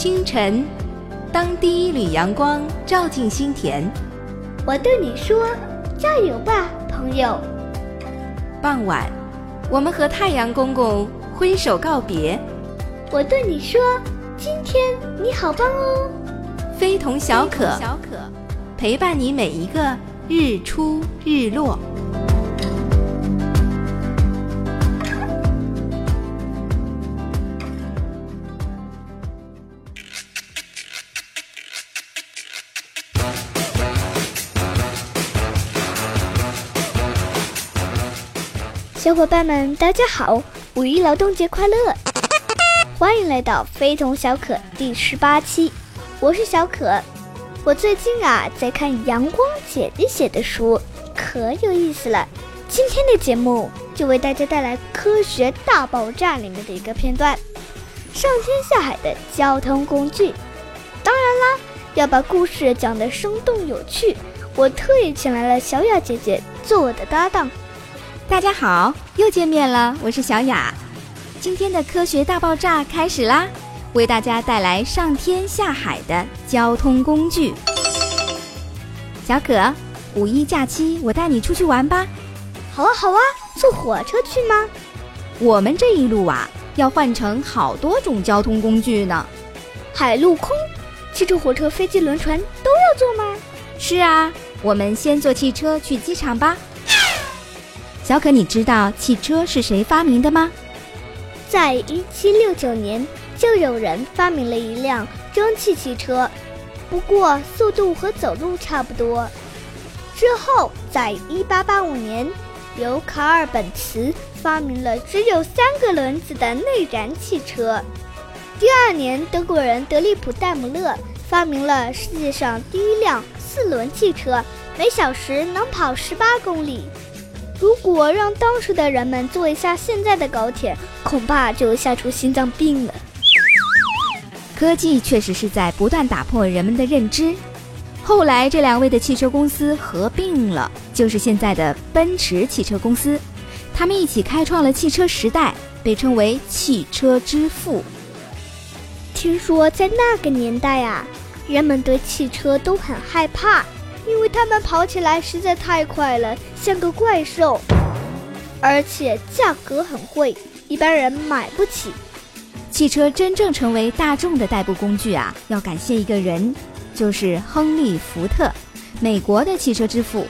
清晨，当第一缕阳光照进心田，我对你说：“加油吧，朋友。”傍晚，我们和太阳公公挥手告别，我对你说：“今天你好棒哦。”非同小可，小可陪伴你每一个日出日落。小伙伴们，大家好！五一劳动节快乐！欢迎来到非同小可第十八期，我是小可。我最近啊在看阳光姐姐写的书，可有意思了。今天的节目就为大家带来《科学大爆炸》里面的一个片段——上天下海的交通工具。当然啦，要把故事讲得生动有趣，我特意请来了小雅姐姐做我的搭档。大家好，又见面了，我是小雅。今天的科学大爆炸开始啦，为大家带来上天下海的交通工具。小可，五一假期我带你出去玩吧。好啊，好啊，坐火车去吗？我们这一路啊，要换乘好多种交通工具呢。海陆空，汽车、火车、飞机、轮船都要坐吗？是啊，我们先坐汽车去机场吧。小可，你知道汽车是谁发明的吗？在一七六九年，就有人发明了一辆蒸汽汽车，不过速度和走路差不多。之后，在一八八五年，由卡尔本茨发明了只有三个轮子的内燃汽车。第二年，德国人德利普戴姆勒发明了世界上第一辆四轮汽车，每小时能跑十八公里。如果让当时的人们坐一下现在的高铁，恐怕就吓出心脏病了。科技确实是在不断打破人们的认知。后来这两位的汽车公司合并了，就是现在的奔驰汽车公司。他们一起开创了汽车时代，被称为汽车之父。听说在那个年代啊，人们对汽车都很害怕。因为它们跑起来实在太快了，像个怪兽，而且价格很贵，一般人买不起。汽车真正成为大众的代步工具啊，要感谢一个人，就是亨利·福特，美国的汽车之父。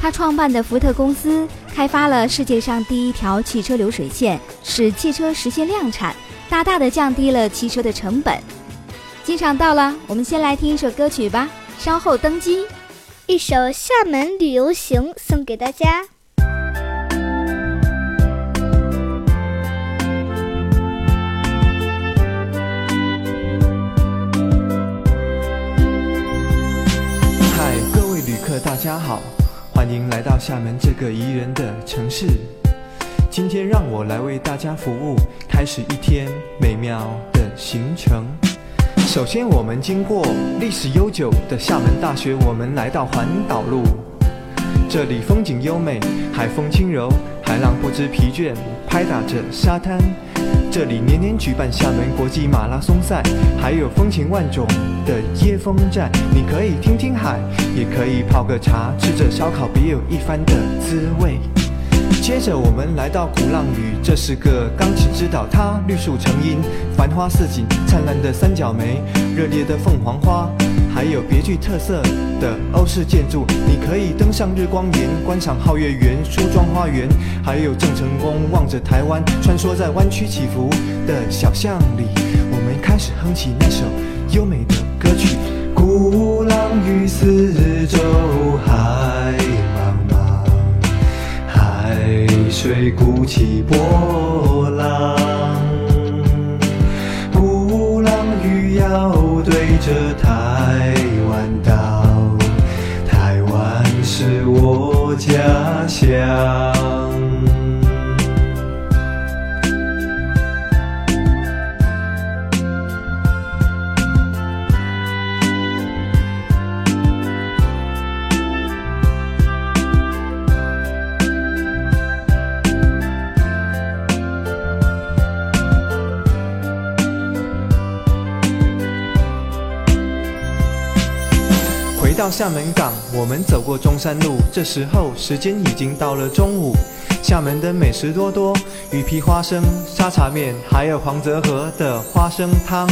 他创办的福特公司开发了世界上第一条汽车流水线，使汽车实现量产，大大的降低了汽车的成本。机场到了，我们先来听一首歌曲吧。稍后登机，一首《厦门旅游行》送给大家。嗨，各位旅客，大家好，欢迎来到厦门这个宜人的城市。今天让我来为大家服务，开始一天美妙的行程。首先，我们经过历史悠久的厦门大学，我们来到环岛路。这里风景优美，海风轻柔，海浪不知疲倦，拍打着沙滩。这里年年举办厦门国际马拉松赛，还有风情万种的椰风寨。你可以听听海，也可以泡个茶，吃着烧烤，别有一番的滋味。接着我们来到鼓浪屿，这是个钢琴之岛，它绿树成荫，繁花似锦，灿烂的三角梅，热烈的凤凰花，还有别具特色的欧式建筑。你可以登上日光岩，观赏皓月园、梳妆花园，还有郑成功望着台湾，穿梭在弯曲起伏的小巷里。我们开始哼起那首优美的歌曲。鼓浪屿四周海茫。水鼓起波浪，鼓浪屿要对着台湾岛，台湾是我家乡。到厦门港，我们走过中山路，这时候时间已经到了中午。厦门的美食多多，鱼皮花生、沙茶面，还有黄泽河的花生汤。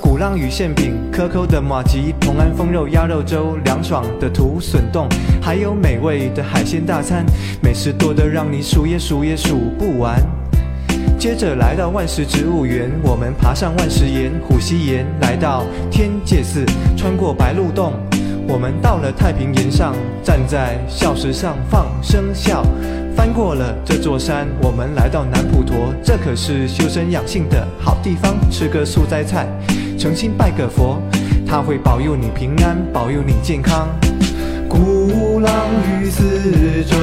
鼓浪屿馅饼、可口的马吉、同安风肉鸭肉粥、凉爽的土笋冻，还有美味的海鲜大餐，美食多得让你数也数也数不完。接着来到万石植物园，我们爬上万石岩、虎溪岩，来到天界寺，穿过白鹿洞，我们到了太平岩上，站在笑石上放声笑。翻过了这座山，我们来到南普陀，这可是修身养性的好地方，吃个素斋菜。诚心拜个佛，他会保佑你平安，保佑你健康。鼓浪屿四周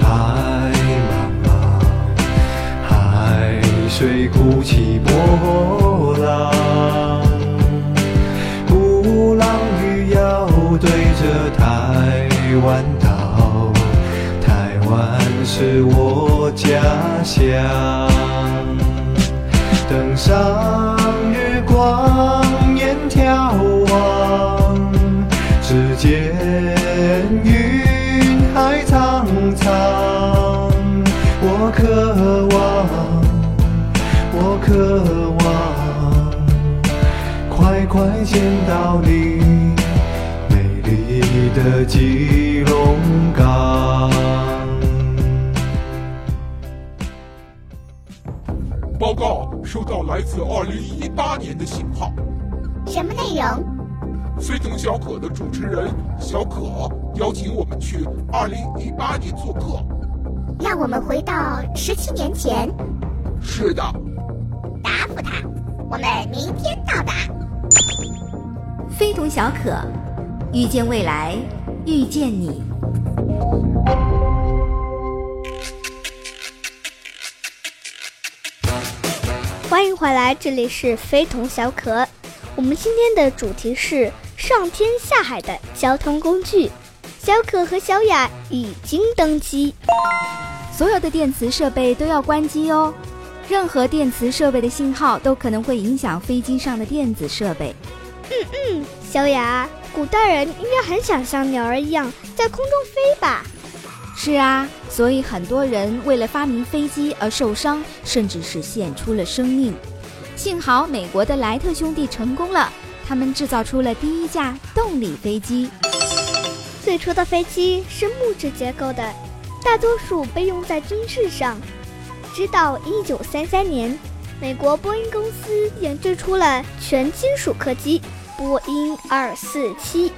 海茫茫，海水鼓起波是我家乡。登上。光眼眺望，只见云海苍苍。我渴望，我渴望，快快见到你美丽的基隆港。报告。收到来自二零一八年的信号，什么内容？非同小可的主持人小可邀请我们去二零一八年做客，让我们回到十七年前。是的，答复他，我们明天到达。非同小可，遇见未来，遇见你。欢迎回来，这里是非同小可。我们今天的主题是上天下海的交通工具。小可和小雅已经登机，所有的电磁设备都要关机哦。任何电磁设备的信号都可能会影响飞机上的电子设备。嗯嗯，小雅，古代人应该很想像鸟儿一样在空中飞吧？是啊，所以很多人为了发明飞机而受伤，甚至是献出了生命。幸好美国的莱特兄弟成功了，他们制造出了第一架动力飞机。最初的飞机是木质结构的，大多数被用在军事上。直到1933年，美国波音公司研制出了全金属客机波音247。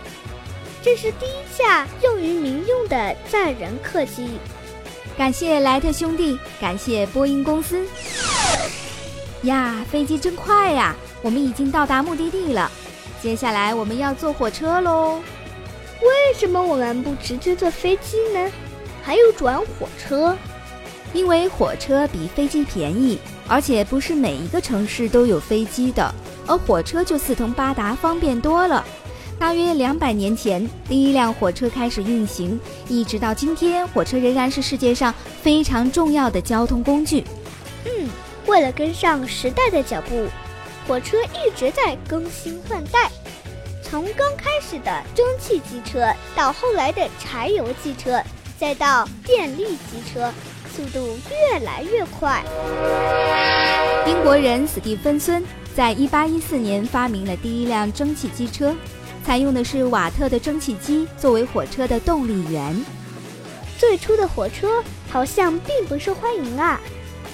这是第一架用于民用的载人客机，感谢莱特兄弟，感谢波音公司。呀，飞机真快呀！我们已经到达目的地了，接下来我们要坐火车喽。为什么我们不直接坐飞机呢？还有转火车？因为火车比飞机便宜，而且不是每一个城市都有飞机的，而火车就四通八达，方便多了。大约两百年前，第一辆火车开始运行，一直到今天，火车仍然是世界上非常重要的交通工具。嗯，为了跟上时代的脚步，火车一直在更新换代。从刚开始的蒸汽机车，到后来的柴油机车，再到电力机车，速度越来越快。英国人史蒂芬森在一八一四年发明了第一辆蒸汽机车。采用的是瓦特的蒸汽机作为火车的动力源。最初的火车好像并不受欢迎啊，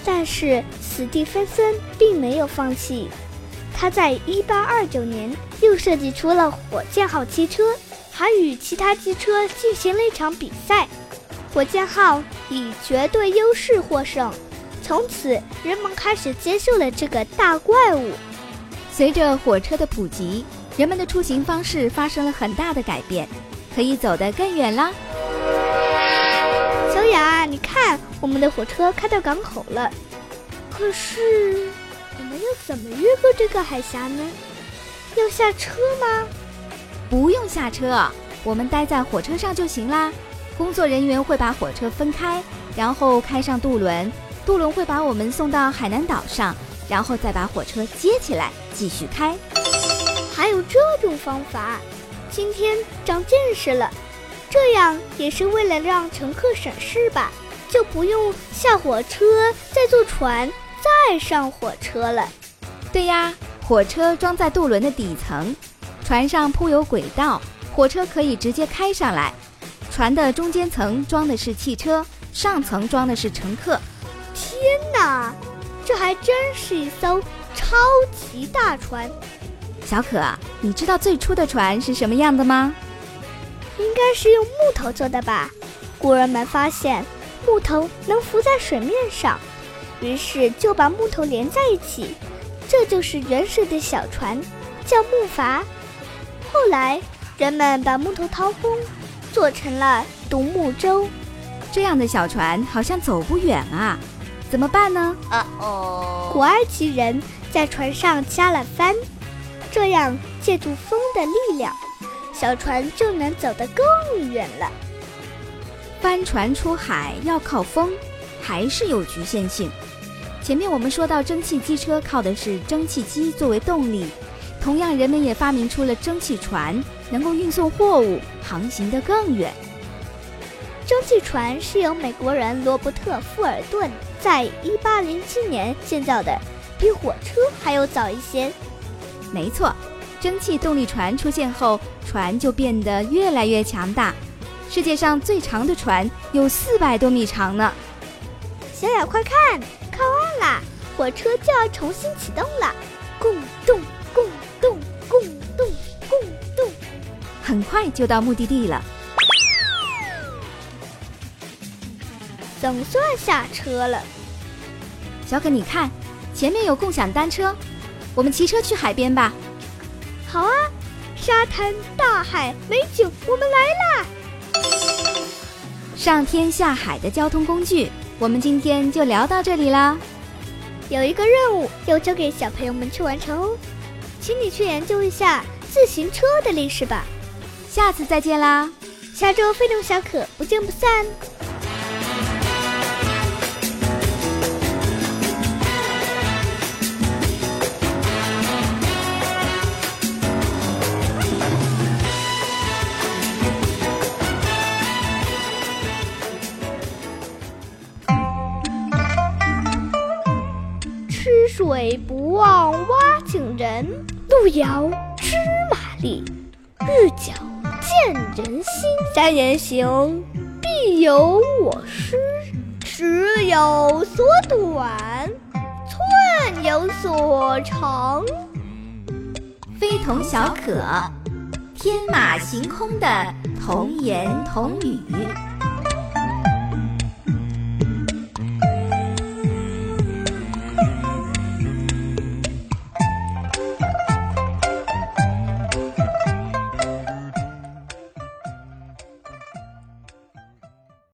但是史蒂芬森并没有放弃。他在1829年又设计出了火箭号汽车，还与其他机车进行了一场比赛，火箭号以绝对优势获胜。从此，人们开始接受了这个大怪物。随着火车的普及。人们的出行方式发生了很大的改变，可以走得更远啦。小雅，你看，我们的火车开到港口了。可是，我们要怎么越过这个海峡呢？要下车吗？不用下车，我们待在火车上就行啦。工作人员会把火车分开，然后开上渡轮，渡轮会把我们送到海南岛上，然后再把火车接起来继续开。还有这种方法，今天长见识了。这样也是为了让乘客省事吧，就不用下火车再坐船再上火车了。对呀，火车装在渡轮的底层，船上铺有轨道，火车可以直接开上来。船的中间层装的是汽车，上层装的是乘客。天哪，这还真是一艘超级大船！小可，你知道最初的船是什么样的吗？应该是用木头做的吧。古人们发现木头能浮在水面上，于是就把木头连在一起，这就是原始的小船，叫木筏。后来人们把木头掏空，做成了独木舟。这样的小船好像走不远啊，怎么办呢？啊哦，古埃及人在船上加了帆，这样借助风的力量。小船就能走得更远了。帆船出海要靠风，还是有局限性。前面我们说到蒸汽机车靠的是蒸汽机作为动力，同样人们也发明出了蒸汽船，能够运送货物，航行得更远。蒸汽船是由美国人罗伯特·富尔顿在1807年建造的，比火车还要早一些。没错。蒸汽动力船出现后，船就变得越来越强大。世界上最长的船有四百多米长呢。小雅，快看，靠岸啦！火车就要重新启动了，咕咚咕咚咕咚咕咚，很快就到目的地了。总算下车了。小可，你看，前面有共享单车，我们骑车去海边吧。好啊，沙滩、大海、美景，我们来啦！上天下海的交通工具，我们今天就聊到这里啦。有一个任务要交给小朋友们去完成哦，请你去研究一下自行车的历史吧。下次再见啦，下周非同小可不见不散。水不忘挖井人，路遥知马力，日久见人心。三人行，必有我师。尺有所短，寸有所长。非同小可，天马行空的童言童语。